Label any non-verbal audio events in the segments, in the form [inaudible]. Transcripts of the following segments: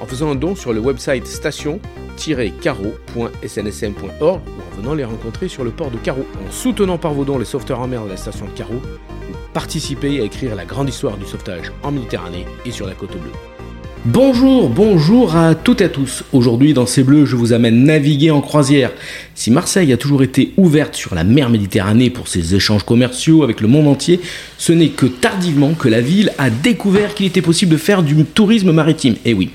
en faisant un don sur le website station-carreau.snsm.org ou en venant les rencontrer sur le port de Carreau. En soutenant par vos dons les sauveteurs en mer de la station de Carreau, vous participez à écrire la grande histoire du sauvetage en Méditerranée et sur la côte bleue. Bonjour, bonjour à toutes et à tous. Aujourd'hui dans C'est Bleu, je vous amène naviguer en croisière. Si Marseille a toujours été ouverte sur la mer Méditerranée pour ses échanges commerciaux avec le monde entier, ce n'est que tardivement que la ville a découvert qu'il était possible de faire du tourisme maritime. Et oui,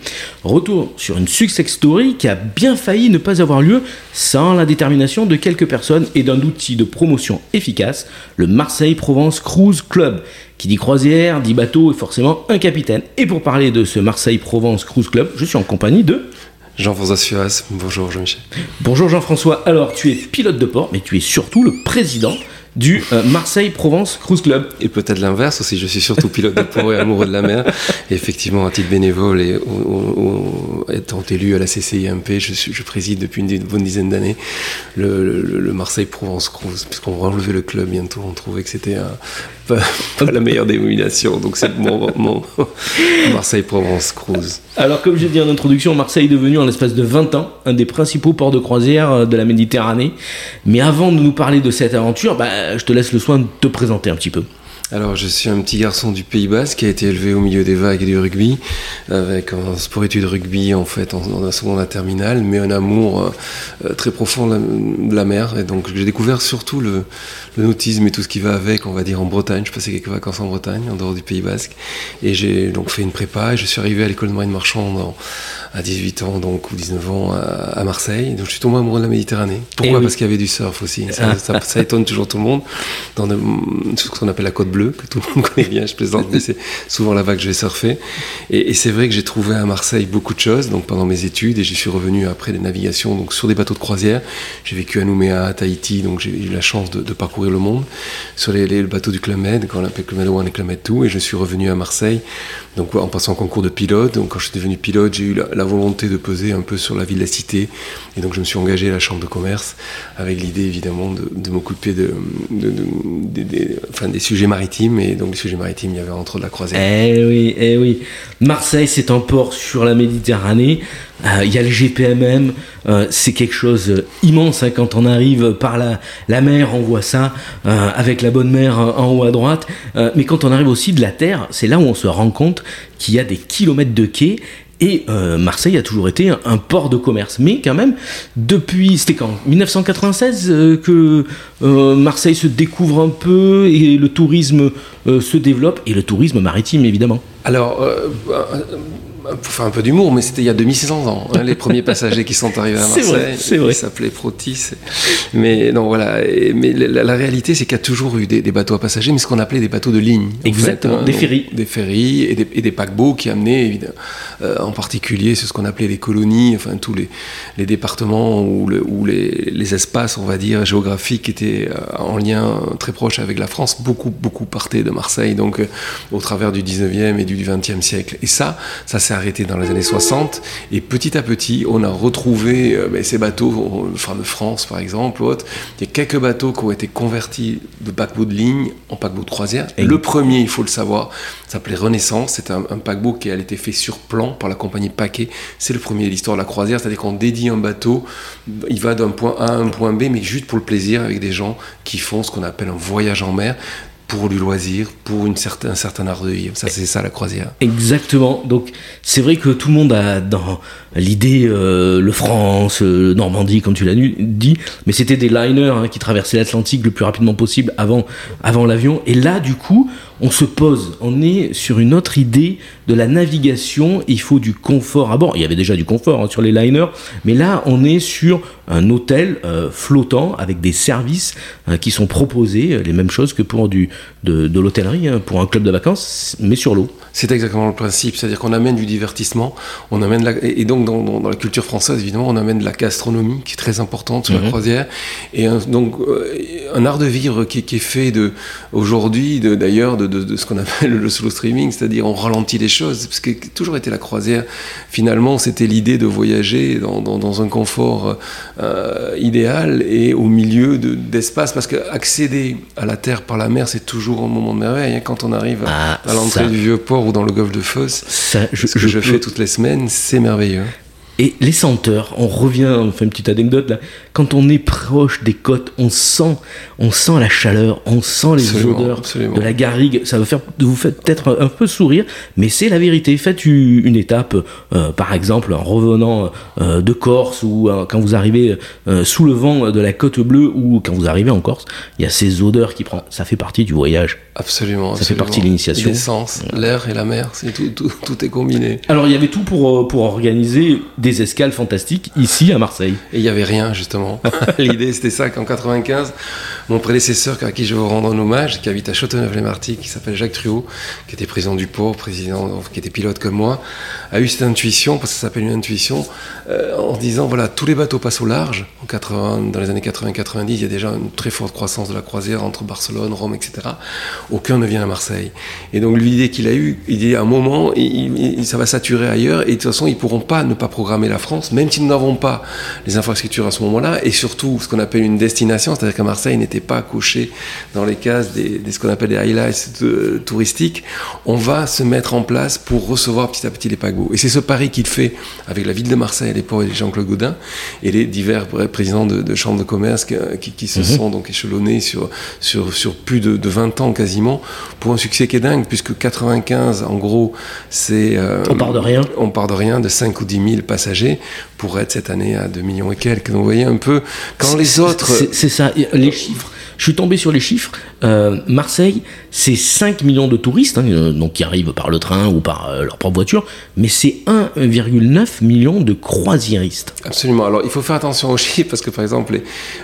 retour sur une success story qui a bien failli ne pas avoir lieu sans la détermination de quelques personnes et d'un outil de promotion efficace, le Marseille Provence Cruise Club. Qui dit croisière, dit bateau et forcément un capitaine. Et pour parler de ce Marseille Provence Cruise Club, je suis en compagnie de Jean-François Suas, bonjour Jean-Michel. Bonjour Jean-François, alors tu es pilote de port, mais tu es surtout le président du euh, Marseille Provence Cruise Club. Et peut-être l'inverse aussi, je suis surtout pilote de port et amoureux de la mer. Et effectivement, à titre bénévole et étant élu à la CCIMP, je, je préside depuis une bonne dizaine d'années le, le, Marseille Provence Cruise, puisqu'on va enlever le club bientôt, on trouvait que c'était [laughs] pas, la meilleure dénomination. Donc c'est mon, mon Marseille Provence Cruise. Alors comme j'ai dit en introduction, Marseille est devenu en l'espace de 20 ans un des principaux ports de croisière euh, de la Méditerranée. Mais avant de nous parler de cette aventure, bah, je te laisse le soin de te présenter un petit peu. Alors, je suis un petit garçon du Pays Basque qui a été élevé au milieu des vagues et du rugby, avec un sport-études rugby en fait en, en seconde à terminale, mais un amour euh, très profond de la, mer. Et donc, j'ai découvert surtout le, le, nautisme et tout ce qui va avec, on va dire en Bretagne. Je passais quelques vacances en Bretagne, en dehors du Pays Basque, et j'ai donc fait une prépa. Et je suis arrivé à l'école de marine marchande à 18 ans, donc ou 19 ans à, Marseille. Donc, je suis tombé amoureux de la Méditerranée. Pourquoi? Oui. Parce qu'il y avait du surf aussi. Ça, ça, ça, étonne toujours tout le monde dans de, ce qu'on appelle la côte bleue que tout le monde connaît bien, je plaisante, mais c'est souvent là-bas que je vais surfer. Et, c'est vrai que j'ai trouvé à Marseille beaucoup de choses donc pendant mes études et j'y suis revenu après des navigations donc sur des bateaux de croisière. J'ai vécu à Nouméa, à Tahiti, donc j'ai eu la chance de, parcourir le monde sur les, les bateaux du Club Med, quand on appelle Club Med One et Club Med 2, et je suis revenu à Marseille donc en passant en concours de pilote. Donc quand je suis devenu pilote, j'ai eu la, volonté de peser un peu sur la vie de la cité et donc je me suis engagé à la chambre de commerce avec l'idée évidemment de, m'occuper de, enfin, des sujets maritimes et donc les sujets maritimes, il y avait entre de la croisière. Eh oui, eh oui. Marseille, c'est un port sur la Méditerranée. Euh, il y a le GPMM, euh, c'est quelque chose euh, immense hein, quand on arrive par la, la mer, on voit ça avec la bonne mer en haut à droite. Mais quand on arrive aussi de la terre, c'est là où on se rend compte qu'il y a des kilomètres de quais et euh, Marseille a toujours été un, un, port de commerce. Mais quand même, depuis, c'était quand? 1996 euh, que euh, Marseille se découvre un peu et le tourisme se développe, et le tourisme maritime évidemment. Alors, pour faire un peu d'humour, mais c'était il y a 2600 ans, hein, les premiers passagers qui sont arrivés à [laughs] Marseille. C'est vrai, Ils s'appelaient Protis. Mais non, voilà. Et, mais la, la réalité, c'est qu'il y a toujours eu des, des, bateaux à passagers, mais ce qu'on appelait des bateaux de ligne. Exactement, en fait, des ferries. Des ferries et des, et des paquebots qui amenaient, évidemment, en particulier, c'est ce qu'on appelait les colonies, enfin tous les, les départements ou, le, ou les, les, espaces, on va dire, géographiques étaient euh, en lien très proche avec la France. Beaucoup, beaucoup partaient de Marseille, donc euh, au travers du 19e et du 20e siècle. Et ça, ça s'est arrêté dans les années 60 et petit à petit on a retrouvé euh, ben, ces bateaux, le fameux France par exemple, autre. il y a quelques bateaux qui ont été convertis de paquebot de ligne en paquebot de croisière. Et le premier, il faut le savoir, s'appelait Renaissance, c'est un, un, paquebot qui a été fait sur plan par la compagnie Paquet, c'est le premier de l'histoire de la croisière, c'est-à-dire qu'on dédie un bateau, il va d'un point A à un point B, mais juste pour le plaisir avec des gens qui font ce qu'on appelle un voyage en mer pour du loisir, pour une un certain art de vivre. Ça, c'est ça la croisière. Exactement. Donc, c'est vrai que tout le monde a dans l'idée euh, le France, euh, Normandie, comme tu l'as dit, mais c'était des liners hein, qui traversaient l'Atlantique le plus rapidement possible avant, avant l'avion. Et là, du coup, on se pose, on est sur une autre idée de la navigation. Il faut du confort à bord. Il y avait déjà du confort hein, sur les liners, mais là, on est sur un hôtel euh, flottant avec des services qui sont proposés, les mêmes choses que pour du, de, de l'hôtellerie, hein, pour un club de vacances, mais sur l'eau. C'est exactement le principe, c'est-à-dire qu'on amène du divertissement, on amène la, et donc dans, dans, la culture française évidemment, on amène de la gastronomie qui est très importante sur la mhm. croisière, et un, donc euh, un art de vivre qui, qui est fait de aujourd'hui, d'ailleurs, de, de, de, ce qu'on appelle le slow streaming, c'est-à-dire on ralentit les choses, parce que toujours été la croisière. Finalement, c'était l'idée de voyager dans, dans, un confort euh, idéal et au milieu d'espace, parce qu'accéder à la terre par la mer, c'est toujours un moment de merveille. Hein, quand on arrive ah, à l'entrée du vieux port ou dans le golfe de Fos, ce que je, fais toutes les semaines, c'est merveilleux. Et les senteurs, on revient, on fait une petite anecdote là. Quand on est proche des côtes, on sent, on sent la chaleur, on sent les odeurs de la garrigue. Ça va faire, vous fait peut-être un peu sourire, mais c'est la vérité. Faites une étape, euh, par exemple, en revenant euh, de Corse ou euh, quand vous arrivez sous le vent de la côte bleue ou quand vous arrivez en Corse, il y a ces odeurs qui prennent. Ça fait partie du voyage. Absolument. Ça fait partie de l'initiation. L'essence, l'air et la mer, c'est tout, tout, tout, est combiné. Alors il y avait tout pour, pour organiser des escales fantastiques ici à Marseille. Et il n'y avait rien justement. [laughs] L'idée c'était ça qu'en 95, mon prédécesseur à qui je veux rendre un hommage, qui habite à Châteauneuf-les-Marty, qui s'appelle Jacques Truot, qui était président du port, président, qui était pilote comme moi, a eu cette intuition, parce que ça s'appelle une intuition, euh, en disant voilà tous les bateaux passent au large. En 80, dans les années 80-90, il y a déjà une très forte croissance de la croisière entre Barcelone, Rome, etc aucun ne vient à Marseille. Et donc l'idée qu'il a eue, il dit à un moment, ça va saturer ailleurs, et de toute façon, ils ne pourront pas ne pas programmer la France, même si nous n'avons pas les infrastructures à ce moment-là, et surtout ce qu'on appelle une destination, c'est-à-dire qu'à Marseille n'était pas coché dans les cases des, ce qu'on appelle des highlights touristiques, on va se mettre en place pour recevoir petit à petit les paquebots. Et c'est ce pari qu'il fait avec la ville de Marseille à l'époque et Jean-Claude Gaudin, et les divers présidents de, chambres de commerce qui, se mhm. sont donc échelonnés sur, sur, sur plus de, de 20 ans quasiment pour un succès qui est dingue, puisque 95, en gros, c'est. Euh, on part de rien. On part de rien, de 5 ou 10 000 passagers, pour être cette année à 2 millions et quelques. Donc vous voyez un peu, quand les autres. C'est ça, les chiffres. Je suis tombé sur les chiffres. Euh, Marseille, c'est 5 millions de touristes, hein, euh, donc qui arrivent par le train ou par leur propre voiture, mais c'est 1,9 million de croisiéristes. Absolument. Alors il faut faire attention aux chiffres parce que par exemple,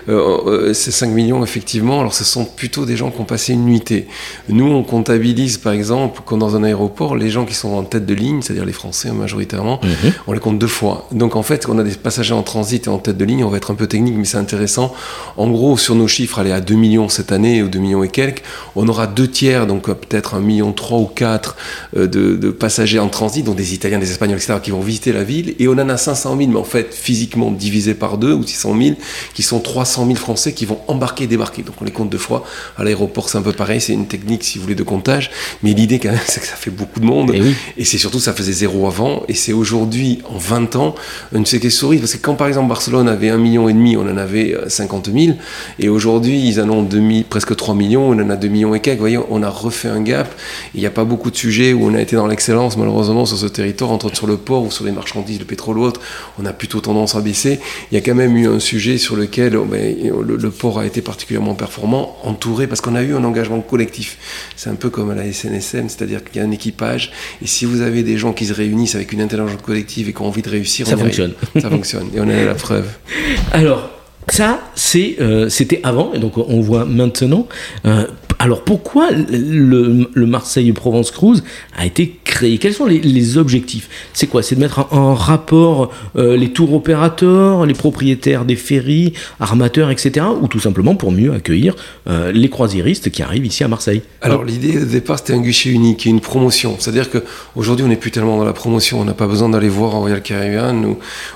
ces 5 millions, effectivement, alors ce sont plutôt des gens qui ont passé une nuitée. Nous, on comptabilise, par exemple, quand dans un aéroport, les gens qui sont en tête de ligne, c'est-à-dire les Français majoritairement, mhm. on les compte deux fois. Donc en fait, on a des passagers en transit et en tête de ligne, on va être un peu technique, mais c'est intéressant. En gros, sur nos chiffres, aller à 2 millions cette année, ou 2 millions et quelques, on aura deux tiers, donc peut-être un million 3 ou 4 euh, de, de, passagers en transit, donc des Italiens, des Espagnols, etc., qui vont visiter la ville, et on en a 500 000, mais en fait, physiquement divisé par deux, ou 600 000, qui sont 300 000 Français qui vont embarquer et débarquer. Donc on les compte deux fois. À l'aéroport, c'est un peu pareil, c'est une technique si vous voulez, de comptage. Mais l'idée, quand même, [laughs] c'est que ça fait beaucoup de monde. Et, oui. et c'est surtout, ça faisait zéro avant. Et c'est aujourd'hui, en 20 ans, une séquence souris. Parce que quand, par exemple, Barcelone avait un million et demi, on en avait 50 euh, 000. Et aujourd'hui, ils en ont 2 presque 3 millions, on en a 2 millions et quelques. Vous voyez, on a refait un gap. Il n'y a pas beaucoup de sujets où on a été dans l'excellence, malheureusement, sur ce territoire, entre autres sur le port ou sur les marchandises, le pétrole ou autre. On a plutôt tendance à baisser. Il y a quand même eu un sujet sur lequel oh, ben, le, le port a été particulièrement performant, entouré, parce qu'on a eu un engagement collectif. C'est un peu comme à la SNSM, c'est-à-dire qu'il y a un équipage, et si vous avez des gens qui se réunissent avec une intelligence collective et qui ont envie de réussir, ça fonctionne. Ça fonctionne, et on est à la preuve. [laughs] Alors, ça, c'est, euh, c'était avant, et donc on voit maintenant. Euh, alors pourquoi le, le Marseille-Provence Cruise a été créé? Quels sont les, objectifs? C'est quoi? C'est de mettre en, rapport euh, les tours opérateurs, les propriétaires des ferries, armateurs, etc. Ou tout simplement pour mieux accueillir euh, les croisiéristes qui arrivent ici à Marseille? Alors l'idée de départ c'était un guichet unique et une promotion. C'est-à-dire qu'aujourd'hui on n'est plus tellement dans la promotion, on n'a pas besoin d'aller voir Royal Caribbean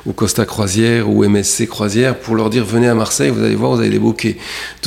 ou, Costa Croisière ou MSC Croisière pour leur dire venez à Marseille, vous allez voir, vous avez des bouquets.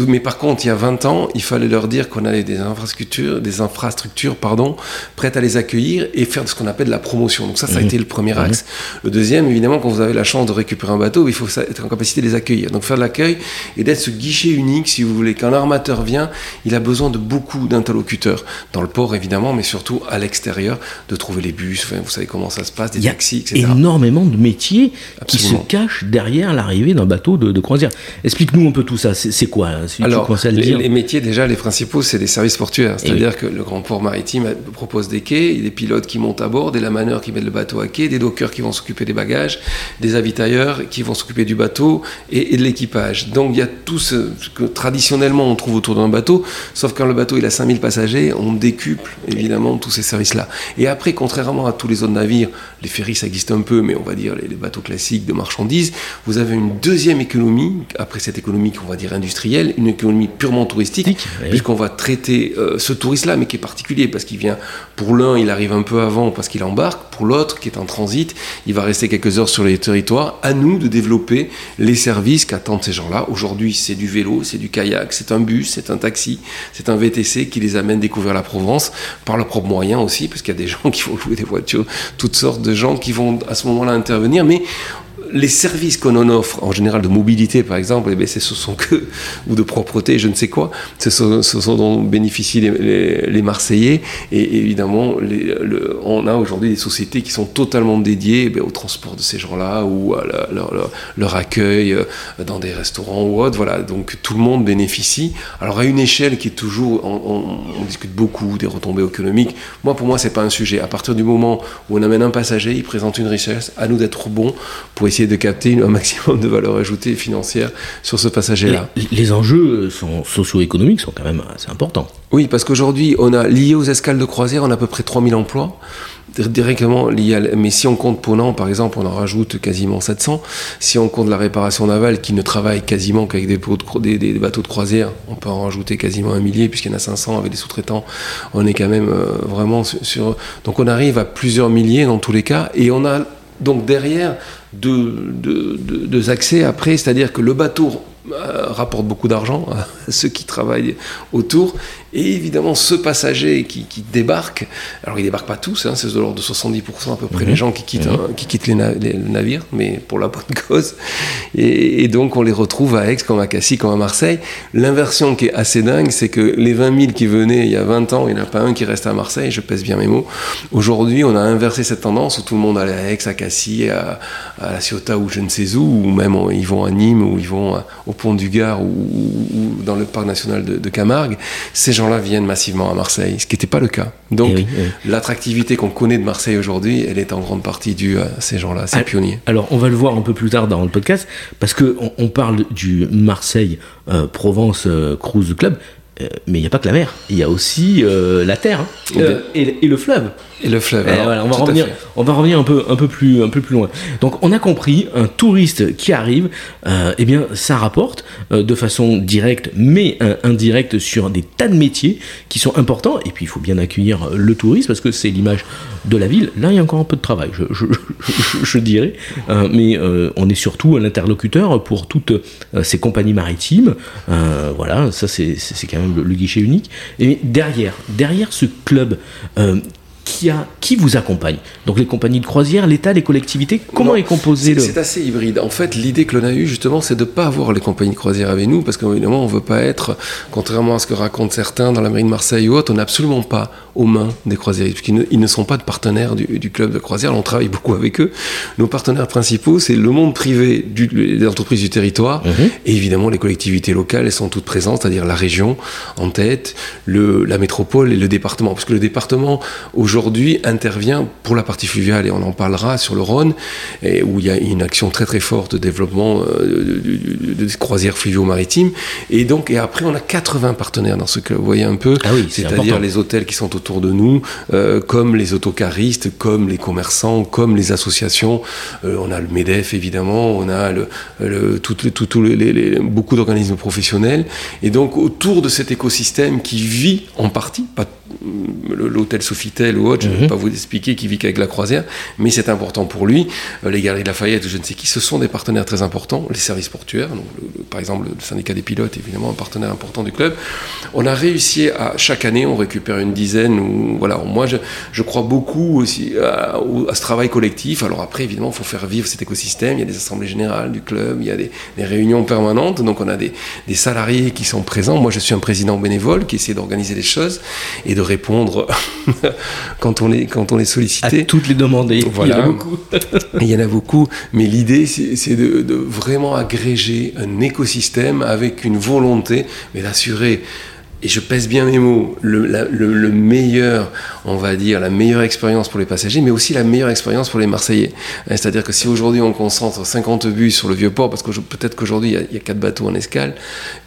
Mais par contre il y a 20 ans, il fallait leur dire qu'on a des infrastructures, des infrastructures pardon, prêtes à les accueillir et faire ce qu'on appelle la promotion. Donc ça, ça a mhm. été le premier axe. Le deuxième, évidemment, quand vous avez la chance de récupérer un bateau, il faut être en capacité de les accueillir. Donc faire de l'accueil et d'être ce guichet unique, si vous voulez. Quand l'armateur vient, il a besoin de beaucoup d'interlocuteurs. Dans le port, évidemment, mais surtout à l'extérieur, de trouver les bus, vous savez comment ça se passe, des taxis, etc. énormément de métiers qui se cachent derrière l'arrivée d'un bateau de, croisière. Explique-nous un peu tout ça. C'est quoi hein, Alors, les, métiers, déjà, les principaux, c'est des services portuaires. C'est-à-dire que le grand port maritime propose des quais, des pilotes qui montent à bord, des lamaneurs qui mettent le bateau à quai, des dockers qui vont s'occuper des bagages, des avitailleurs qui vont s'occuper du bateau et, de l'équipage. Donc il y a tout ce, que traditionnellement on trouve autour d'un bateau, sauf quand le bateau il a 5000 passagers, on décuple évidemment tous ces services-là. Et après, contrairement à tous les autres navires, les ferries ça existe un peu, mais on va dire les, les bateaux classiques de marchandises, vous avez une deuxième économie, après cette économie qu'on va dire industrielle, une économie purement touristique, puisqu'on va traiter euh, ce touriste-là, mais qui est particulier, parce qu'il vient, pour l'un, il arrive un peu avant parce qu'il embarque, pour l'autre, qui est en transit, il va rester quelques heures sur les territoires. À nous de développer les services qu'attendent ces gens-là. Aujourd'hui, c'est du vélo, c'est du kayak, c'est un bus, c'est un taxi, c'est un VTC qui les amène découvrir la Provence par leurs propres moyens aussi, parce qu'il y a des gens [laughs] qui vont louer des voitures, toutes sortes de gens qui vont à ce moment-là intervenir. Mais les services qu'on en offre, en général de mobilité par exemple, eh ce sont que, [laughs] ou de propreté, je ne sais quoi, ce sont, ce dont bénéficient les, Marseillais. Et évidemment, on a aujourd'hui des sociétés qui sont totalement dédiées eh au transport de ces gens-là ou à leur, accueil euh, dans des restaurants ou autres. Voilà, donc tout le monde bénéficie. Alors à une échelle qui est toujours, on, discute beaucoup des retombées économiques. Moi, pour moi, c'est pas un sujet. À partir du moment où on amène un passager, il présente une richesse, à nous d'être bons pour essayer de capter un maximum de valeur ajoutée financière sur ce passager-là. Les, enjeux sont socio-économiques sont quand même assez importants. Oui, parce qu'aujourd'hui, on a lié aux escales de croisière, on a à peu près 3000 emplois directement lié à, mais si on compte Ponant par exemple on en rajoute quasiment 700 si on compte la réparation navale qui ne travaille quasiment qu'avec des, des, bateaux de croisière on peut en rajouter quasiment un millier puisqu'il y en a 500 avec des sous-traitants on est quand même euh, vraiment sur donc on arrive à plusieurs milliers dans tous les cas et on a donc derrière deux, accès après, c'est-à-dire que le bateau euh, rapporte beaucoup d'argent à [laughs] ceux qui travaillent autour et évidemment, ce passager qui, débarque, alors il débarque pas tous, hein, c'est de l'ordre de 70% à peu près les mhm. gens qui quittent, mhm. qui quittent les, navires, mais pour la bonne cause. Et, donc on les retrouve à Aix, comme à Cassis, comme à Marseille. L'inversion qui est assez dingue, c'est que les 20 000 qui venaient il y a 20 ans, il n'y en a pas un qui reste à Marseille, je pèse bien mes mots. Aujourd'hui, on a inversé cette tendance où tout le monde allait à Aix, à Cassis, à, La Ciotat ou je ne sais où, ou même ils vont à Nîmes, ou ils vont au Pont du Gard, ou, dans le parc national de, de Camargue. Ces gens gens-là viennent massivement à Marseille, ce qui n'était pas le cas. Donc, eh eh l'attractivité qu'on connaît de Marseille aujourd'hui, elle est en grande partie due à ces gens-là, ces pionniers. Alors, on va le voir un peu plus tard dans le podcast, parce qu'on on parle du Marseille euh, Provence euh, Cruise Club, mais il n'y a pas que la mer, il y a aussi la terre hein, et, le fleuve. Et le fleuve. on, va revenir, on va revenir un peu, un, peu plus, un peu plus loin. Donc on a compris, un touriste qui arrive, euh, eh bien ça rapporte euh, de façon directe mais indirecte sur des tas de métiers qui sont importants. Et puis il faut bien accueillir le touriste parce que c'est l'image de la ville. Là il y a encore un peu de travail, je, je, je, dirais. Euh, mais on est surtout un interlocuteur pour toutes ces compagnies maritimes. voilà, ça c'est quand même le, guichet unique. Et derrière, derrière ce club qui, a, qui vous accompagne Donc les compagnies de croisière, l'État, les collectivités, comment est composé le... C'est assez hybride. En fait, l'idée que l'on a eue justement, c'est de ne pas avoir les compagnies de croisière avec nous, parce qu'évidemment, on ne veut pas être, contrairement à ce que racontent certains dans la marine de Marseille ou autre, on n'a absolument pas aux mains des croisiéristes, puisqu'ils ne, ils ne sont pas de partenaires du, club de croisière, on travaille beaucoup avec eux. Nos partenaires principaux, c'est le monde privé du, des entreprises du territoire, mhm. et évidemment les collectivités locales, elles sont toutes présentes, c'est-à-dire la région en tête, le, la métropole et le département, parce que le département, aujourd'hui, intervient pour la partie fluviale, et on en parlera sur le Rhône, et où il y a une action très très forte de développement euh, des croisières fluvio-maritimes, et donc, et après, on a 80 partenaires dans ce club, vous voyez un peu, ah oui, c'est-à-dire les hôtels qui sont autour de nous, euh, comme les autocaristes, comme les commerçants, comme les associations. Euh, on a le MEDEF évidemment, on a le, le, tout, tout, les, beaucoup d'organismes professionnels. Et donc autour de cet écosystème qui vit en partie, pas l'hôtel Sofitel ou autre, Je ne vais pas vous expliquer qui vit qu'avec la croisière, mais c'est important pour lui. les Galeries de Lafayette, je ne sais qui, ce sont des partenaires très importants. Les services portuaires, donc par exemple le syndicat des pilotes, évidemment, un partenaire important du club. On a réussi à, chaque année, on récupère une dizaine. Ou, voilà, moi, je, je crois beaucoup aussi à, à, ce travail collectif. Alors après, évidemment, il faut faire vivre cet écosystème. Il y a des assemblées générales du club, il y a des, des réunions permanentes. Donc on a des, des, salariés qui sont présents. Moi, je suis un président bénévole qui essaie d'organiser les choses et de répondre [laughs] quand on est, quand on est sollicité. À toutes les demandes. Voilà. Il y en a beaucoup. [laughs] il y en a beaucoup. Mais l'idée, c'est de, de vraiment agréger un écosystème avec une volonté, mais d'assurer et je pèse bien mes mots, le, le, meilleur, on va dire, la meilleure expérience pour les passagers, mais aussi la meilleure expérience pour les Marseillais. Hein, c'est-à-dire que si aujourd'hui on concentre 50 bus sur le vieux port, parce que peut-être qu'aujourd'hui il y, a quatre bateaux en escale,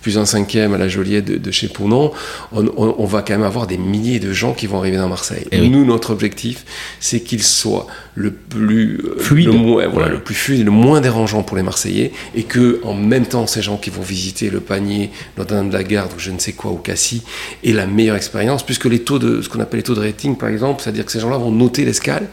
plus un cinquième à la Joliette de, chez Pounon, on, va quand même avoir des milliers de gens qui vont arriver dans Marseille. Et eh Nous, notre objectif, c'est qu'ils soient le plus euh, fluide, le, moins, voilà, le plus fluide, le moins dérangeant pour les Marseillais, et que en même temps ces gens qui vont visiter le panier, Notre-Dame de la Garde ou je ne sais quoi ou Cassis et la meilleure expérience, puisque les taux de ce qu'on appelle les taux de rating, par exemple, c'est-à-dire que ces gens-là vont noter l'escale,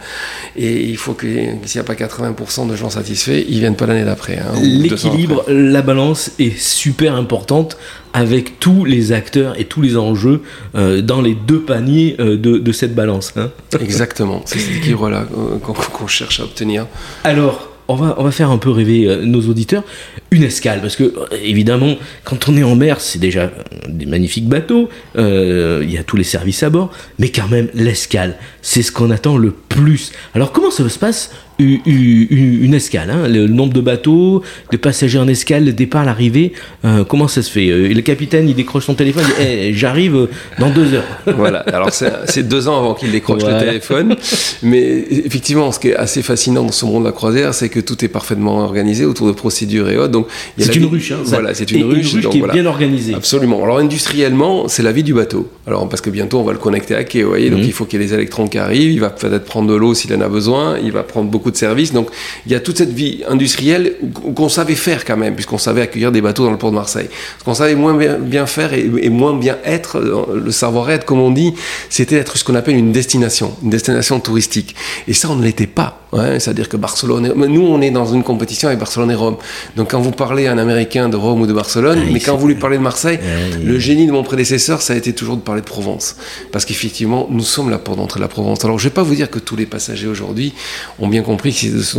et il faut que s'il n'y a pas 80% de gens satisfaits, ils viennent pas l'année d'après. Hein, L'équilibre, la balance est super importante avec tous les acteurs et tous les enjeux euh, dans les deux paniers euh, de, cette balance. Hein. [laughs] Exactement, c'est cet équilibre-là euh, qu'on cherche à obtenir. Alors, on va, on va faire un peu rêver nos auditeurs. Une escale, parce que euh, évidemment, quand on est en mer, c'est déjà des magnifiques bateaux, euh, il y a tous les services à bord, mais quand même, l'escale, c'est ce qu'on attend le plus. Alors comment ça se passe une escale, hein, le nombre de bateaux, de passagers en escale, le départ, l'arrivée, euh, comment ça se fait euh, Le capitaine, il décroche son téléphone, il dit eh, j'arrive euh, dans deux heures. [laughs] voilà, alors c'est deux ans avant qu'il décroche le téléphone, mais effectivement, ce qui est assez fascinant dans ce monde de la croisière, c'est que tout est parfaitement organisé autour de procédures et autres. Donc c'est une ruche, hein, voilà, c'est une, ruche, qui est bien organisée. Absolument. Alors industriellement, c'est la vie du bateau. Alors parce que bientôt on va le connecter à quai, vous voyez, donc mhm. il faut qu'il y ait des électrons qui arrivent, il va peut-être prendre de l'eau s'il en a besoin, il va prendre beaucoup de services. Donc il y a toute cette vie industrielle qu'on savait faire quand même, puisqu'on savait accueillir des bateaux dans le port de Marseille. Ce qu'on savait moins bien, faire et, moins bien être, le savoir-être, comme on dit, c'était d'être ce qu'on appelle une destination, une destination touristique. Et ça, on ne l'était pas. C'est-à-dire que Barcelone, nous, on est dans une compétition avec Barcelone et Rome. Donc quand vous parlez à un Américain de Rome ou de Barcelone, ah, mais quand vous lui parlez de Marseille, le génie de mon prédécesseur, ça a été toujours de parler de Provence. Parce qu'effectivement, nous sommes la porte d'entrée de la Provence. Alors je ne vais pas vous dire que tous les passagers aujourd'hui ont bien compris que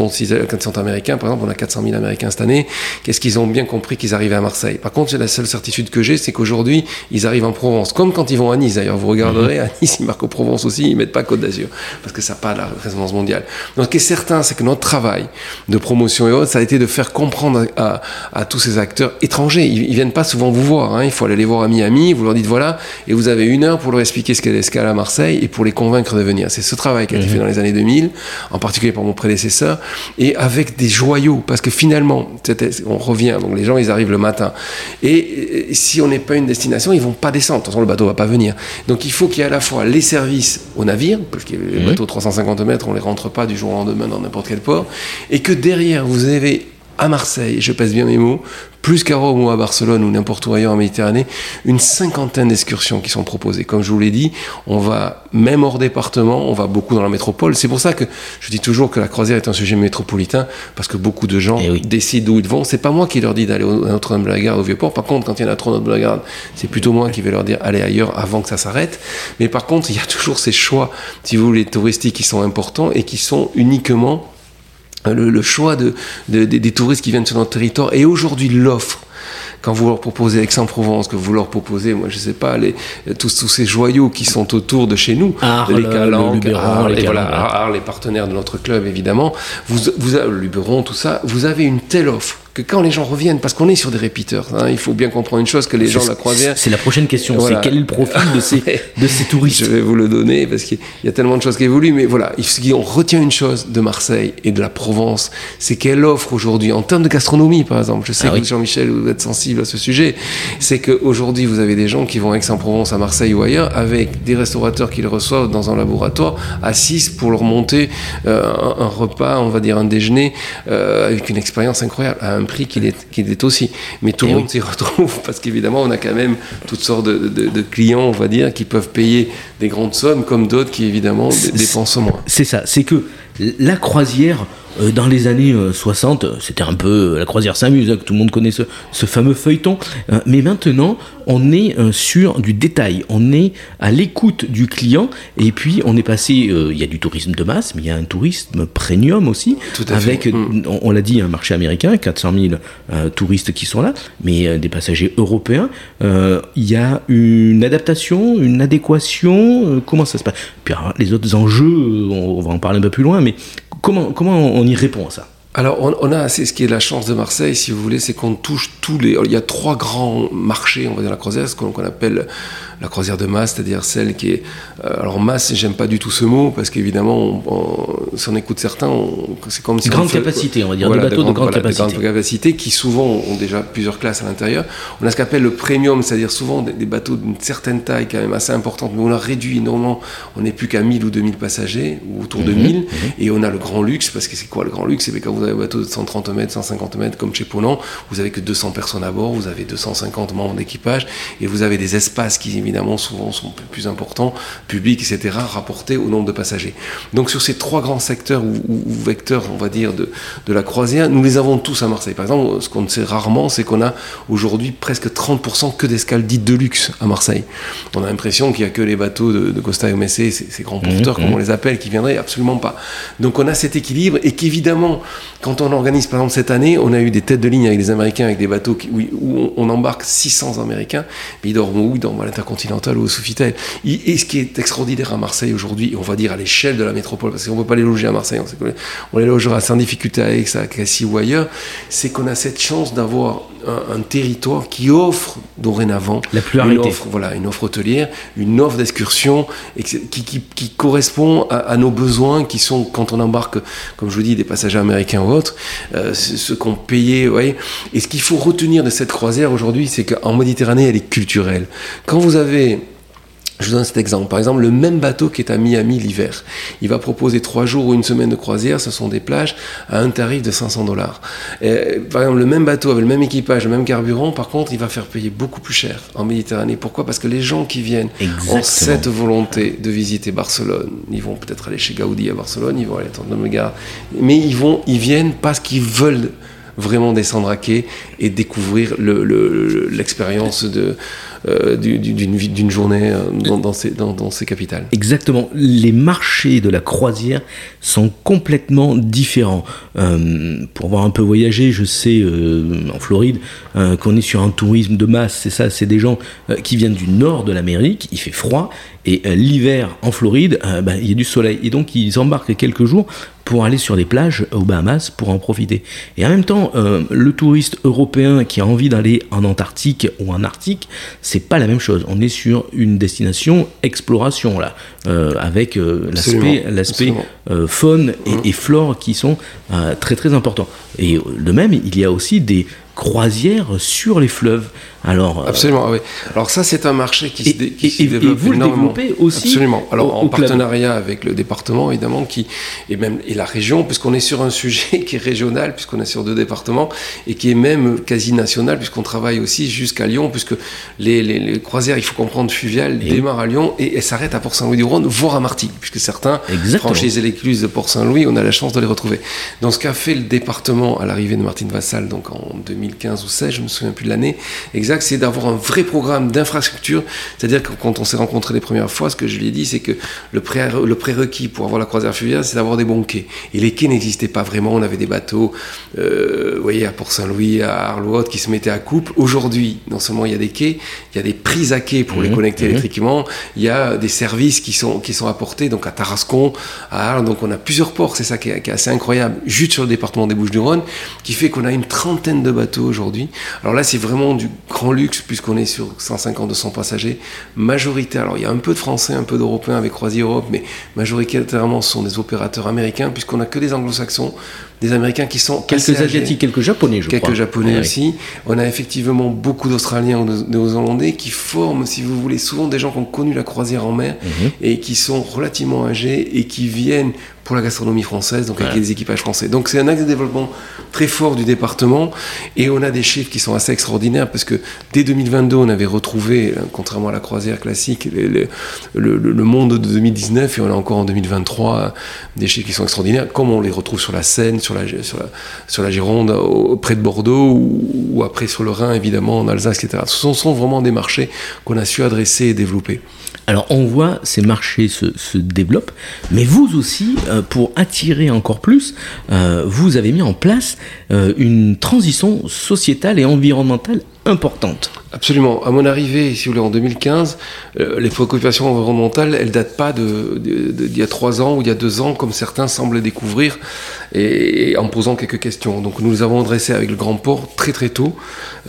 quand ils sont américains, par exemple, on a 400 000 Américains cette année, qu'est-ce qu'ils ont bien compris qu'ils arrivaient à Marseille? Par contre, la seule certitude que j'ai, c'est qu'aujourd'hui, ils arrivent en Provence. Comme quand ils vont à Nice, d'ailleurs, vous regarderez, mhm. à Nice, ils marquent au Provence aussi, ils mettent pas Côte d'Azur. Parce que ça n'a pas la résonance mondiale. Donc, ce certain, c'est que notre travail de promotion et autres, ça a été de faire comprendre à, tous ces acteurs étrangers. Ils, ne viennent pas souvent vous voir. Hein. Il faut aller les voir à Miami, vous leur dites voilà, et vous avez une heure pour leur expliquer ce qu'est l'escale à Marseille et pour les convaincre de venir. C'est ce travail qui a été fait mhm. dans les années 2000, en particulier par mon prédécesseur, et avec des joyaux, parce que finalement, on revient, donc les gens ils arrivent le matin, et, si on n'est pas une destination, ils vont pas descendre. De toute façon, le bateau va pas venir. Donc il faut qu'il y ait à la fois les services au navire, parce que les mhm. bateaux de 350 mètres, on les rentre pas du jour au lendemain dans n'importe quel port, et que derrière vous avez à Marseille, je pèse bien mes mots, plus qu'à Rome ou à Barcelone ou n'importe où ailleurs en Méditerranée, une cinquantaine d'excursions qui sont proposées. Comme je vous l'ai dit, on va même hors département, on va beaucoup dans la métropole. C'est pour ça que je dis toujours que la croisière est un sujet métropolitain, parce que beaucoup de gens eh décident où ils vont. C'est pas moi qui leur dis d'aller à Notre-Dame-de-la-Garde, au Vieux-Port. Par contre, quand il y en a trop Notre-Dame-de-la-Garde, c'est plutôt moi qui vais leur dire aller ailleurs avant que ça s'arrête. Mais par contre, il y a toujours ces choix, si vous voulez, touristiques qui sont importants et qui sont uniquement le, choix de, des touristes qui viennent sur notre territoire. Et aujourd'hui l'offre. Quand vous leur proposez Aix-en-Provence, que vous leur proposez, moi je sais pas, les, tous, tous ces joyaux qui sont autour de chez nous, les calanques, les, voilà, les partenaires de notre club évidemment, vous, vous, le Luberon, tout ça, vous avez une telle offre que quand les gens reviennent, parce qu'on est sur des répiteurs, hein, il faut bien comprendre une chose que les gens la croisière. C'est la prochaine question, c'est quel est le profil de ces, [laughs] de ces touristes Je vais vous le donner parce qu'il y a tellement de choses qui évoluent, mais voilà, on retient une chose de Marseille et de la Provence, c'est qu'elle offre aujourd'hui, en termes de gastronomie par exemple, je sais ah que Jean-Michel, vous êtes sensible à ce sujet, c'est qu'aujourd'hui vous avez des gens qui vont à Aix-en-Provence, à Marseille ou ailleurs, avec des restaurateurs qui les reçoivent dans un laboratoire, 6 pour leur monter euh, un, repas, on va dire un déjeuner, euh, avec une expérience incroyable, à un prix qui est, aussi. Mais tout le Eh monde oui. s'y retrouve parce qu'évidemment, on a quand même toutes sortes de, de- de clients, on va dire, qui peuvent payer des grandes sommes, comme d'autres qui, évidemment, dépensent moins. C'est ça, c'est que la croisière, dans les années euh, 60, euh, c'était un peu euh, la croisière s'amuse, hein, que tout le monde connaît ce, ce fameux feuilleton. Euh, mais maintenant, on est euh, sur du détail, on est à l'écoute du client, et puis on est passé, euh, il y a du tourisme de masse, mais il y a un tourisme premium aussi, Tout à avec, fait. euh, Mm. on, on l'a dit, un marché américain, 400 000 euh, touristes qui sont là, mais euh, des passagers européens. Euh, Il y a une adaptation, une adéquation, euh, comment ça se passe? Puis alors, les autres enjeux, euh, on, on va en parler un peu plus loin, mais comment, on y répond à ça? Alors, on, a, c'est ce qui est la chance de Marseille, si vous voulez, c'est qu'on touche tous les. Il y a trois grands marchés, on va dire, la croisière, ce qu'on appelle la croisière de masse, c'est-à-dire celle qui est. euh, alors, masse, j'aime pas du tout ce mot, parce qu'évidemment, on- on- si on écoute certains, c'est comme si. Grande on fait- capacité, on va dire, Voilà, des bateaux de, grande voilà, capacité. grandes capacités qui souvent ont déjà plusieurs classes à l'intérieur. On a ce qu'on appelle le premium, c'est-à-dire souvent des, des bateaux d'une certaine taille, quand même assez importante, mais on a réduit énormément. On n'est plus qu'à 1000 ou 2000 passagers, ou autour de Mhm, 1000. Et on a le grand luxe, parce que c'est quoi le grand luxe? C'est quand vous avez un bateau de 130 mètres, 150 mètres, comme chez Ponant, vous avez que 200 personnes à bord, vous avez 250 membres d'équipage, et vous avez des espaces qui, évidemment, souvent sont plus- importants, publics, etc., rapportés au nombre de passagers. Donc sur ces trois grands secteurs ou, ou- ou vecteurs, on va dire, de, de la croisière, nous les avons tous à Marseille. Par exemple, ce qu'on sait rarement, c'est qu'on a aujourd'hui presque 30% que d'escales dites de luxe à Marseille. On a l'impression qu'il n'y a que les bateaux de, de Costa et Messé, ces, ces grands porteurs, Mhm. comme on les appelle, qui viendraient, absolument pas. Donc on a cet équilibre et qu'évidemment, quand on organise, par exemple, cette année, on a eu des têtes de ligne avec des Américains, avec des bateaux qui- où, on embarque 600 Américains, mais ils dorment où? Ils dorment à l'Intercontinental ou au Sofitel. Et, ce qui est extraordinaire à Marseille aujourd'hui, on va dire à l'échelle de la métropole, parce qu'on ne peut pas les loger à Marseille, on les logera sans difficulté à Aix, à Cassis ou ailleurs, c'est qu'on a cette chance d'avoir un, un territoire qui offre dorénavant La une offre, voilà, une offre hôtelière, une offre d'excursion qui, qui, qui correspond à, à nos besoins qui sont, quand on embarque, comme je vous dis, des passagers américains ou autres, euh, ce ce qu'on payait. vous voyez. Et ce qu'il faut retenir de cette croisière aujourd'hui, c'est qu'en Méditerranée, elle est culturelle. Quand vous avez je vous donne cet exemple. Par exemple, le même bateau qui est à Miami l'hiver, il va proposer trois jours ou une semaine de croisière, ce sont des plages, à un tarif de 500 dollars. Par exemple, le même bateau avec le même équipage, le même carburant, par contre, il va faire payer beaucoup plus cher en Méditerranée. Pourquoi? Parce que les gens qui viennent Exactement. ont cette volonté de visiter Barcelone. Ils vont peut-être aller chez Gaudi à Barcelone, ils vont aller à le Gare, mais ils vont, ils viennent parce qu'ils veulent vraiment descendre à quai et découvrir le- le- l'expérience de euh, du- du- d'une journée euh, dans, ces, capitales. Exactement. Les marchés de la croisière sont complètement différents. Euh, pour avoir un peu voyagé, je sais en Floride qu'on est sur un tourisme de masse. C'est ça, c'est des gens qui viennent du nord de l'Amérique. Il fait froid et euh, l'hiver en Floride, euh, ben, il y a du soleil et donc ils embarquent quelques jours pour aller sur des plages aux Bahamas pour en profiter. Et en même temps, euh, le touriste européen qui a envie d'aller en Antarctique ou en Arctique, c'est pas la même chose. On est sur une destination exploration là, euh, avec euh, l'aspect, euh, faune et, Mhm. et flore qui sont euh, très très importants. Et euh, de même, il y a aussi des croisières sur les fleuves. Alors, euh, Absolument, oui. Alors ça, c'est un marché qui, et, se, dé- qui et- se et- et développe vous le énormément. développez aussi Absolument. Alors au- en au club. partenariat avec le département, évidemment, qui et même et la région, puisqu'on est sur un sujet [laughs] qui est régional, puisqu'on est sur deux départements et qui est même quasi national, puisqu'on travaille aussi jusqu'à Lyon, puisque les, les, les croisières, il faut comprendre, fluviales, démarrent à Lyon et, s'arrêtent à Port-Saint-Louis-du-Rhône, voire à Martigues, puisque certains franchissent l'écluse de Port-Saint-Louis, on a la chance de les retrouver. Donc ce qu'a fait le département à l'arrivée de Martine Vassal, donc en 2015 ou 16, je me souviens plus de l'année exact, c'est d'avoir un vrai programme d'infrastructure. C'est-à-dire que quand on s'est rencontrés les premières fois, ce que je lui ai dit, c'est que le, pré le prérequis pour avoir la croisière fluviale, c'est d'avoir des bons quais. Et les quais n'existaient pas vraiment. On avait des bateaux, euh, vous voyez, à Port-Saint-Louis, à Arles qui se mettaient à couple. Aujourd'hui, non seulement il y a des quais, il y a des prises à quai pour les Mhm, connecter mhm. électriquement, il y a des services qui sont, qui sont apportés, donc à Tarascon, à Arles, donc on a plusieurs ports, c'est ça qui est, qui est assez incroyable, juste sur le département des Bouches-du-Rhône, qui fait qu'on a une trentaine de bateaux aujourd'hui. Alors là, c'est vraiment du grand luxe, puisqu'on est sur 150-200 passagers, majorité, alors il y a un peu de Français, un peu d'Européens avec Croisière Europe, mais majoritairement sont des opérateurs américains, puisqu'on a que des anglo-saxons, des américains qui sont quelques assez âgés. asiatiques, quelques japonais, je Quelques crois. japonais Ouais, aussi. On a effectivement beaucoup d'Australiens ou de Néo-Zélandais qui forment, si vous voulez, souvent des gens qui ont connu la croisière en mer Mhm. et qui sont relativement âgés et qui viennent pour la gastronomie française, donc avec des équipages français. Donc c'est un axe de développement très fort du département et on a des chiffres qui sont assez extraordinaires parce que dès 2022, on avait retrouvé, contrairement à la croisière classique, le, le, monde de 2019 et on a encore en 2023 des chiffres qui sont extraordinaires, comme on les retrouve sur la Seine, sur sur la, Gironde, près de Bordeaux ou, après sur le Rhin, évidemment, en Alsace, etc. Ce sont, sont vraiment des marchés qu'on a su adresser et développer. Alors on voit ces marchés se, se développent, mais vous aussi, euh, pour attirer encore plus, euh, vous avez mis en place euh, une transition sociétale et environnementale importante. Absolument. À mon arrivée, si vous voulez, en 2015, euh, les préoccupations environnementales, elles datent pas d'il y a trois ans ou il y a deux ans, comme certains semblent découvrir, et, en posant quelques questions. Donc nous les avons adressées avec le Grand Port très très tôt,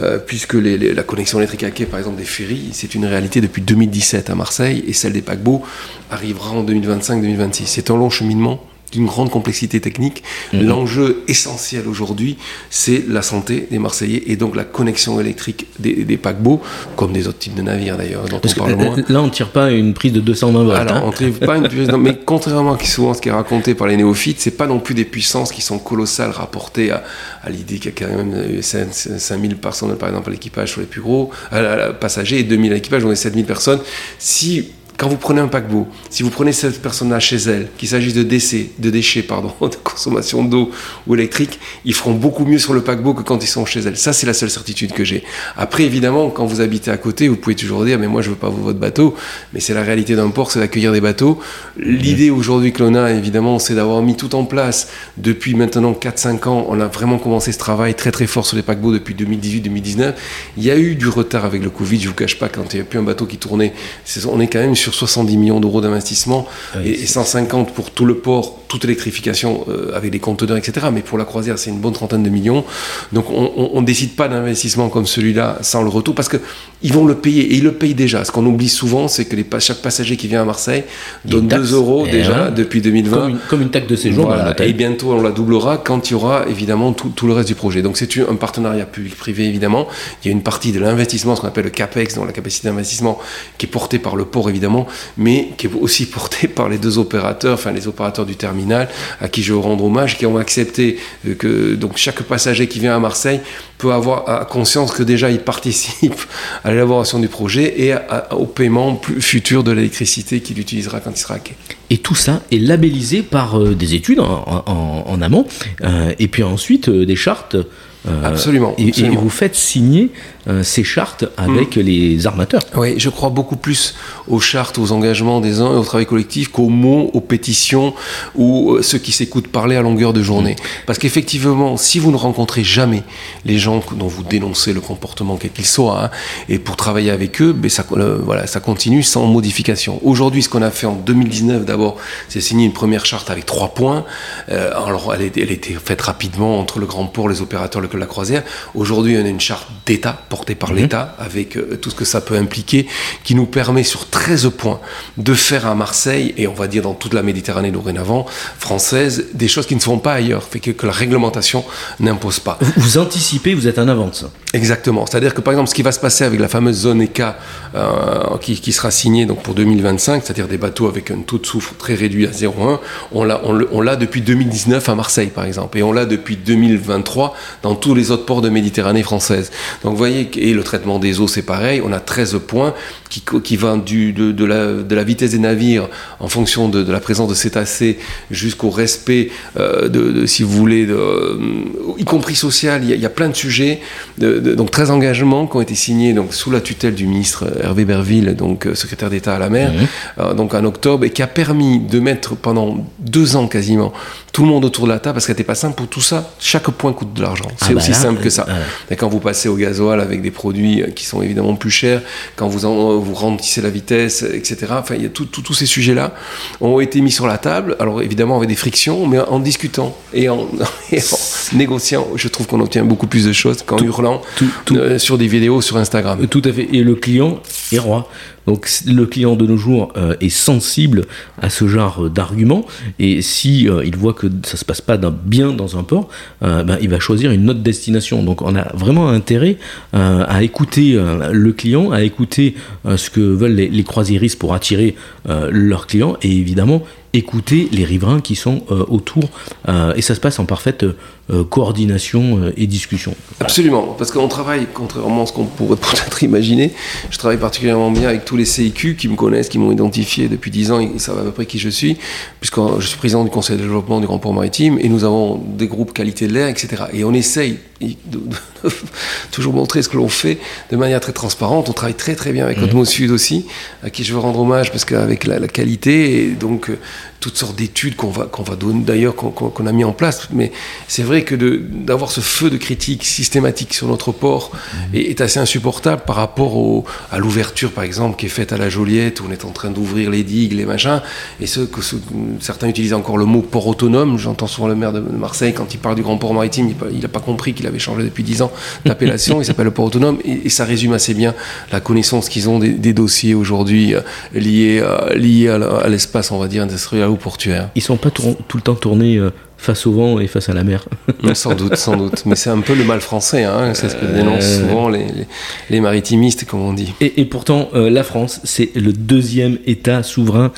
euh, puisque la connexion électrique à quai, par exemple, des ferries, c'est une réalité depuis 2017 à Marseille, et celle des paquebots arrivera en 2025-2026. C'est un long cheminement d'une grande complexité technique. Mhm. L'enjeu essentiel aujourd'hui, c'est la santé des Marseillais et donc la connexion électrique des, paquebots, comme des autres types de navires d'ailleurs, dont on parle moins. Là, on ne tire pas une prise de 220 volts. Alors, hein. on tire pas une prise, [laughs] mais contrairement à souvent ce qui est raconté par les néophytes, c'est pas non plus des puissances qui sont colossales rapportées à, l'idée qu'il y a quand même 5000 personnes par exemple à l'équipage sur les plus gros, à, passagers et 2000 à l'équipage, on est 7000 personnes. Si quand vous prenez un paquebot, si vous prenez cette personne-là chez elle, qu'il s'agisse de décès, de déchets, pardon, [laughs] de consommation d'eau ou électrique, ils feront beaucoup mieux sur le paquebot que quand ils sont chez elle. Ça, c'est la seule certitude que j'ai. Après, évidemment, quand vous habitez à côté, vous pouvez toujours dire, mais moi, je veux pas votre bateau. Mais c'est la réalité d'un port, c'est d'accueillir des bateaux. L'idée aujourd'hui que l'on a, évidemment, c'est d'avoir mis tout en place depuis maintenant 4-5 ans. On a vraiment commencé ce travail très très fort sur les paquebots depuis 2018-2019. Il y a eu du retard avec le Covid, je vous cache pas, quand il n'y a plus un bateau qui tournait. on est quand même sur 70 millions d'euros d'investissement et, 150 pour tout le port, toute électrification euh, avec des conteneurs, etc. Mais pour la croisière, c'est une bonne trentaine de millions. Donc on ne décide pas d'investissement comme celui-là sans le retour parce qu'ils vont le payer et ils le payent déjà. Ce qu'on oublie souvent, c'est que les, chaque passager qui vient à Marseille donne 2 euros déjà depuis 2020. Comme une, taxe de séjour. et bientôt on la doublera quand il y aura évidemment tout, tout le reste du projet. Donc c'est un partenariat public-privé évidemment. Il y a une partie de l'investissement, ce qu'on appelle le CAPEX, dans la capacité d'investissement, qui est portée par le port évidemment mais qui est aussi [laughs] porté par les deux opérateurs, enfin les opérateurs du terminal, à qui je veux rendre hommage, qui ont accepté que donc chaque passager qui vient à Marseille peut avoir conscience que déjà il participe à l'élaboration du projet et au paiement futur de l'électricité qu'il utilisera quand il sera quai. Et tout ça est labellisé par euh, des études en, amont, euh, et puis ensuite euh, des chartes absolument, et, vous faites signer euh, ces chartes avec mm. les armateurs. Oui, je crois beaucoup plus aux chartes, aux engagements des uns et au travail collectif qu'aux mots, aux pétitions ou euh, ceux qui s'écoutent parler à longueur de journée. Mm. Parce qu'effectivement, si vous ne rencontrez jamais les gens dont vous dénoncez le comportement quel qu'il soit, hein, et pour travailler avec eux, ben ça, euh, voilà, ça continue sans modification. Aujourd'hui, ce qu'on a fait en 2019, d'abord, c'est signer une première charte avec trois points. alors, elle, elle était faite rapidement entre le Grand Port, les opérateurs, le La Croisière. Aujourd'hui, on a une charte d'État porté par mhm. l'État, avec euh, tout ce que ça peut impliquer, qui nous permet sur 13 points de faire à Marseille, et on va dire dans toute la Méditerranée dorénavant, française, des choses qui ne se font pas ailleurs, fait que, que la réglementation n'impose pas. Vous, anticipez, vous êtes en avance. Exactement. C'est-à-dire que par exemple, ce qui va se passer avec la fameuse zone ECA euh, qui, qui, sera signée donc, pour 2025, c'est-à-dire des bateaux avec un taux de soufre très réduit à 0,1, on l'a, on, l'a depuis 2019 à Marseille par exemple, et on l'a depuis 2023 dans tous les autres ports de Méditerranée française. Donc vous voyez et le traitement des eaux, c'est pareil. On a 13 points qui, qui vont du, de, la, de, la, vitesse des navires en fonction de, la présence de cétacés jusqu'au respect, euh, de, si vous voulez, euh, y compris social. Il y, a, plein de sujets. Donc 13 engagements qui ont été signés donc, sous la tutelle du ministre Hervé Berville, donc euh, secrétaire d'État à la mer, mmh. donc en octobre, et qui a permis de mettre pendant deux ans quasiment tout le monde autour de la table, parce qu'elle n'était pas simple pour tout ça. Chaque point coûte de l'argent. C'est ah bah aussi simple que ça. Et quand vous passez au gasoil avec des produits qui sont évidemment plus chers, quand vous, en, vous rendissez la vitesse, etc. Enfin, il y a tous ces sujets-là ont été mis sur la table. Alors évidemment avec des frictions, mais en discutant et en, [laughs] négociant, je trouve qu'on obtient beaucoup plus de choses qu'en hurlant euh, sur des vidéos sur Instagram. Tout à fait. Et le client est roi. Donc le client de nos jours euh, est sensible à ce genre d'arguments et si euh, il voit que ça se passe pas bien dans un port, ben, il va choisir une autre destination. Donc on a vraiment intérêt à écouter le client, à écouter ce que veulent les, les pour attirer leurs clients et évidemment écouter les riverains qui sont euh, autour. Euh, et ça se passe en parfaite euh, coordination et discussion. Absolument, parce qu'on travaille, contrairement à ce qu'on pourrait [laughs] peut-être imaginer, je travaille particulièrement bien avec tous les CIQ qui me connaissent, qui m'ont identifié depuis 10 ans, ils savent à peu près qui je suis, puisque je suis président du conseil de développement du Grand Port Maritime, et nous avons des groupes qualité de l'air, etc. Et on essaye de, [laughs] toujours montrer ce que l'on fait de manière très transparente. On travaille très très bien avec mmh. Otmo Sud aussi, à qui je veux rendre hommage, parce qu'avec la, la, qualité, et donc toutes sortes d'études qu'on va, qu'on va donner, d'ailleurs, qu'on a mis en place. Mais c'est vrai que d'avoir ce feu de critique systématique sur notre port mhm. est, assez insupportable par rapport au, à l'ouverture, par exemple, qui est faite à la Joliette, où on est en train d'ouvrir les digues, les machins, et ce que certains utilisent encore le mot port autonome. J'entends souvent le maire de Marseille, quand il parle du grand port maritime, il n'a pas compris qu'il avait changé depuis 10 ans d'appellation, il s'appelle le port autonome, et, ça résume assez bien la connaissance qu'ils ont des, dossiers aujourd'hui euh, liés, euh, liés à l'espace, on va dire, industriel portuaire. Ils sont pas tout le temps tournés euh, face au vent et face à la mer. [laughs] sans doute, sans doute. Mais c'est un peu le mal français, hein. c'est ce que euh, dénoncent souvent les, maritimistes, comme on dit. Et, pourtant, euh, la France, c'est le deuxième État souverain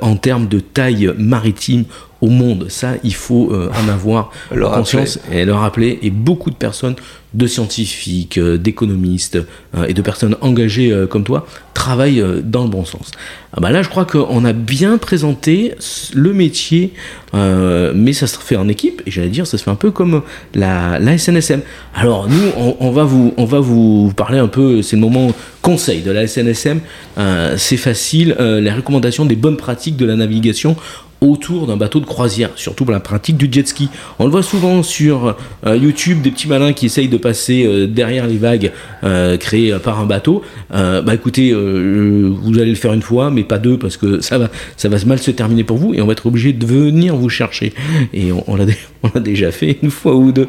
en termes de taille maritime au monde. Ça, il faut en avoir conscience et le rappeler. Et beaucoup de personnes, de scientifiques, d'économistes et de personnes engagées comme toi, travaillent dans le bon sens. Ah bah là, je crois qu'on a bien présenté le métier, euh, mais ça se fait en équipe. Et j'allais dire, ça se fait un peu comme la, la SNSM. Alors nous, on, va vous, on va vous parler un peu. C'est le moment conseil de la SNSM. Euh, c'est facile. Euh, les recommandations des bonnes pratiques de la navigation autour d'un bateau de croisière, surtout pour la pratique du jet ski. On le voit souvent sur euh, YouTube, des petits malins qui essayent de passer euh, derrière les vagues euh, créées par un bateau. bah écoutez, vous allez le faire une fois, mais pas deux, parce que [laughs] ça va, ça va mal se terminer pour vous, et on va être obligé de venir vous chercher. Et on, [laughs] l'a déjà fait une fois ou deux.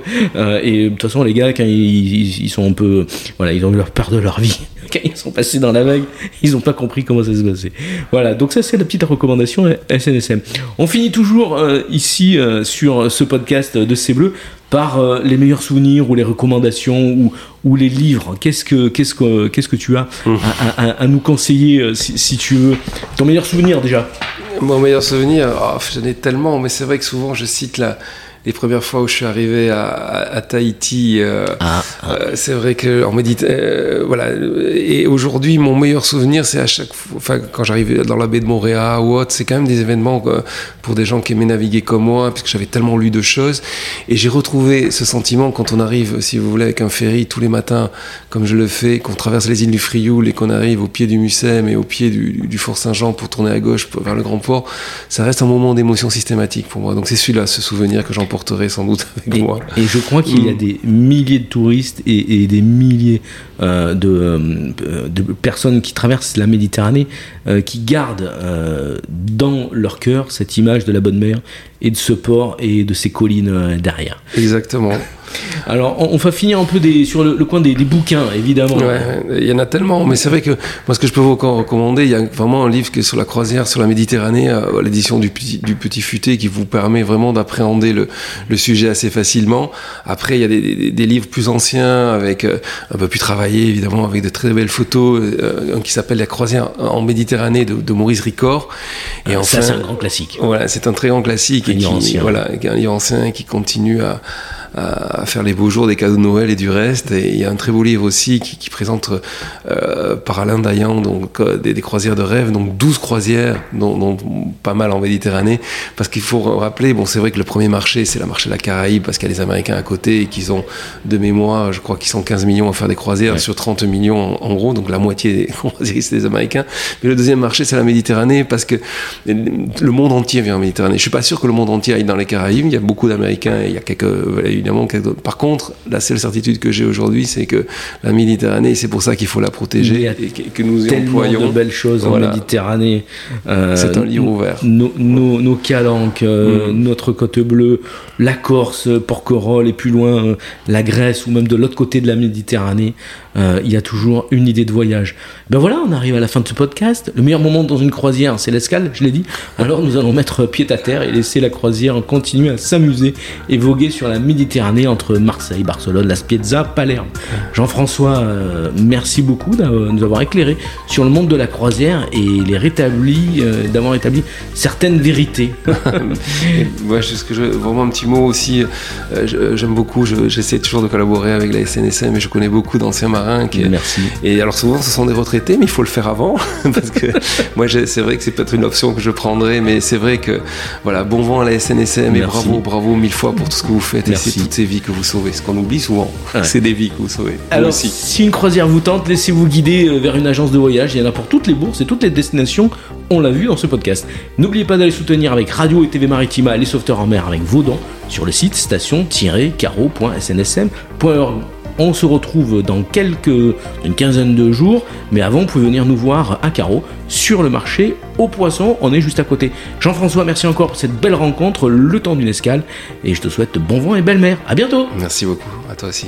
et de toute façon, les gars, quand ils, sont un peu, voilà, ils ont eu leur peur de leur vie quand ils sont passés dans la vague, ils n'ont pas compris comment ça se passait. Voilà, donc ça c'est la petite recommandation SNSM. On finit toujours euh, ici euh, sur ce podcast de C'est Bleu par euh, les meilleurs souvenirs ou les recommandations ou, ou les livres. Qu'est-ce que, qu'est-ce que, qu'est-ce que tu as mmh. à, nous conseiller si, tu veux? Ton meilleur souvenir déjà Mon meilleur souvenir, oh, j'en ai tellement, mais c'est vrai que souvent je cite la les premières fois où je suis arrivé à, Tahiti, euh, ah, ah. Euh, c'est vrai que en euh, voilà. Et aujourd'hui, mon meilleur souvenir, c'est à chaque fois, enfin, quand j'arrivais dans la baie de Montréal ou autre, c'est quand même des événements pour des gens qui aimaient naviguer comme moi, puisque j'avais tellement lu de choses. Et j'ai retrouvé ce sentiment quand on arrive, si vous voulez, avec un ferry tous les matins, comme je le fais, qu'on traverse les îles du Frioul et qu'on arrive au pied du Mussem et au pied du, Fort Saint-Jean pour tourner à gauche vers le Grand Port. Ça reste un moment d'émotion systématique pour moi. Donc c'est celui-là, ce souvenir que j'emporte sans doute avec et, moi. Et je crois qu'il y a mm. des milliers de touristes et, des milliers euh, de, euh, de, personnes qui traversent la Méditerranée euh, qui gardent dans leur cœur cette image de la bonne mer et de ce port et de ces collines derrière. Exactement. Alors, on, va finir un peu des, sur le, coin des, bouquins, évidemment. il y en a tellement, mais c'est vrai que moi, ce que je peux vous recommander, il y a vraiment un livre qui est sur la croisière, sur la Méditerranée, à l'édition du, du Petit Futé, qui vous permet vraiment d'appréhender le, le, sujet assez facilement. Après, il y a des, des, livres plus anciens, avec euh, un peu plus travaillés, évidemment, avec de très belles photos, euh, un qui s'appelle La croisière en Méditerranée de, Maurice Ricor. Et ah, enfin, ça, c'est un grand classique. Voilà, c'est un très grand classique. Un livre ancien. Voilà, un livre ancien qui continue à à faire les beaux jours des cadeaux de Noël et du reste. Et il y a un très beau livre aussi qui, présente euh, par Alain Dayan donc, euh, des, croisières de rêve, donc 12 croisières, dont, pas mal en Méditerranée. Parce qu'il faut rappeler, bon, c'est vrai que le premier marché, c'est le marché de la Caraïbe, parce qu'il y a les Américains à côté et qu'ils ont de mémoire, je crois qu'ils sont 15 millions à faire des croisières sur 30 millions en, gros, donc la moitié des [laughs] croisières, c'est des Américains. Mais le deuxième marché, c'est la Méditerranée, parce que le monde entier vient en Méditerranée. Je suis pas sûr que le monde entier aille dans les Caraïbes. Il y a beaucoup d'Américains, il y a quelques, évidemment Par contre, la seule certitude que j'ai aujourd'hui, c'est que la Méditerranée, c'est pour ça qu'il faut la protéger et que, nous y employons. de belles choses en Méditerranée. Euh, c'est un livre ouvert. Nos, nos, calanques, euh, mm. notre côte bleue, la Corse, Porquerolles et plus loin la Grèce ou même de l'autre côté de la Méditerranée, il y a toujours une idée de voyage. Ben voilà, on arrive à la fin de ce podcast. Le meilleur moment dans une croisière, c'est l'escale, je l'ai dit. Alors nous allons mettre pied à terre et laisser la croisière continuer à s'amuser et voguer sur la Méditerranée entre Marseille, Barcelone, La Spiezza, Palerme. Jean-François, euh, merci beaucoup de nous avoir éclairé sur le monde de la croisière et les rétabli, euh, d'avoir établi certaines vérités. [laughs] Moi, ce que je, vraiment un petit mot aussi, euh, j'aime beaucoup, j'essaie toujours de collaborer avec la SNSM et je connais beaucoup d'anciens marins. Qui, merci. Et alors souvent, ce sont des retraités, mais il faut le faire avant [laughs] parce que moi, c'est vrai que c'est peut-être une option que je prendrai, mais c'est vrai que voilà, bon vent à la SNSM et bravo, bravo mille fois pour tout ce que vous faites et c'est toutes ces vies que vous sauvez. Ce qu'on oublie souvent, c'est des vies que vous sauvez. Alors, si une croisière vous tente, laissez-vous guider euh, vers une agence de voyage. Il y en a pour toutes les bourses et toutes les destinations. On l'a vu dans ce podcast. N'oubliez pas d'aller soutenir avec Radio et TV Maritima les sauveteurs en mer avec vos dons sur le site station-caro.snsm.org. On se retrouve dans quelques une quinzaine de jours, mais avant, vous pouvez venir nous voir à Carreau sur le marché au poisson. On est juste à côté. Jean-François, merci encore pour cette belle rencontre, le temps d'une escale, et je te souhaite bon vent et belle mer. À bientôt. Merci beaucoup. À toi aussi.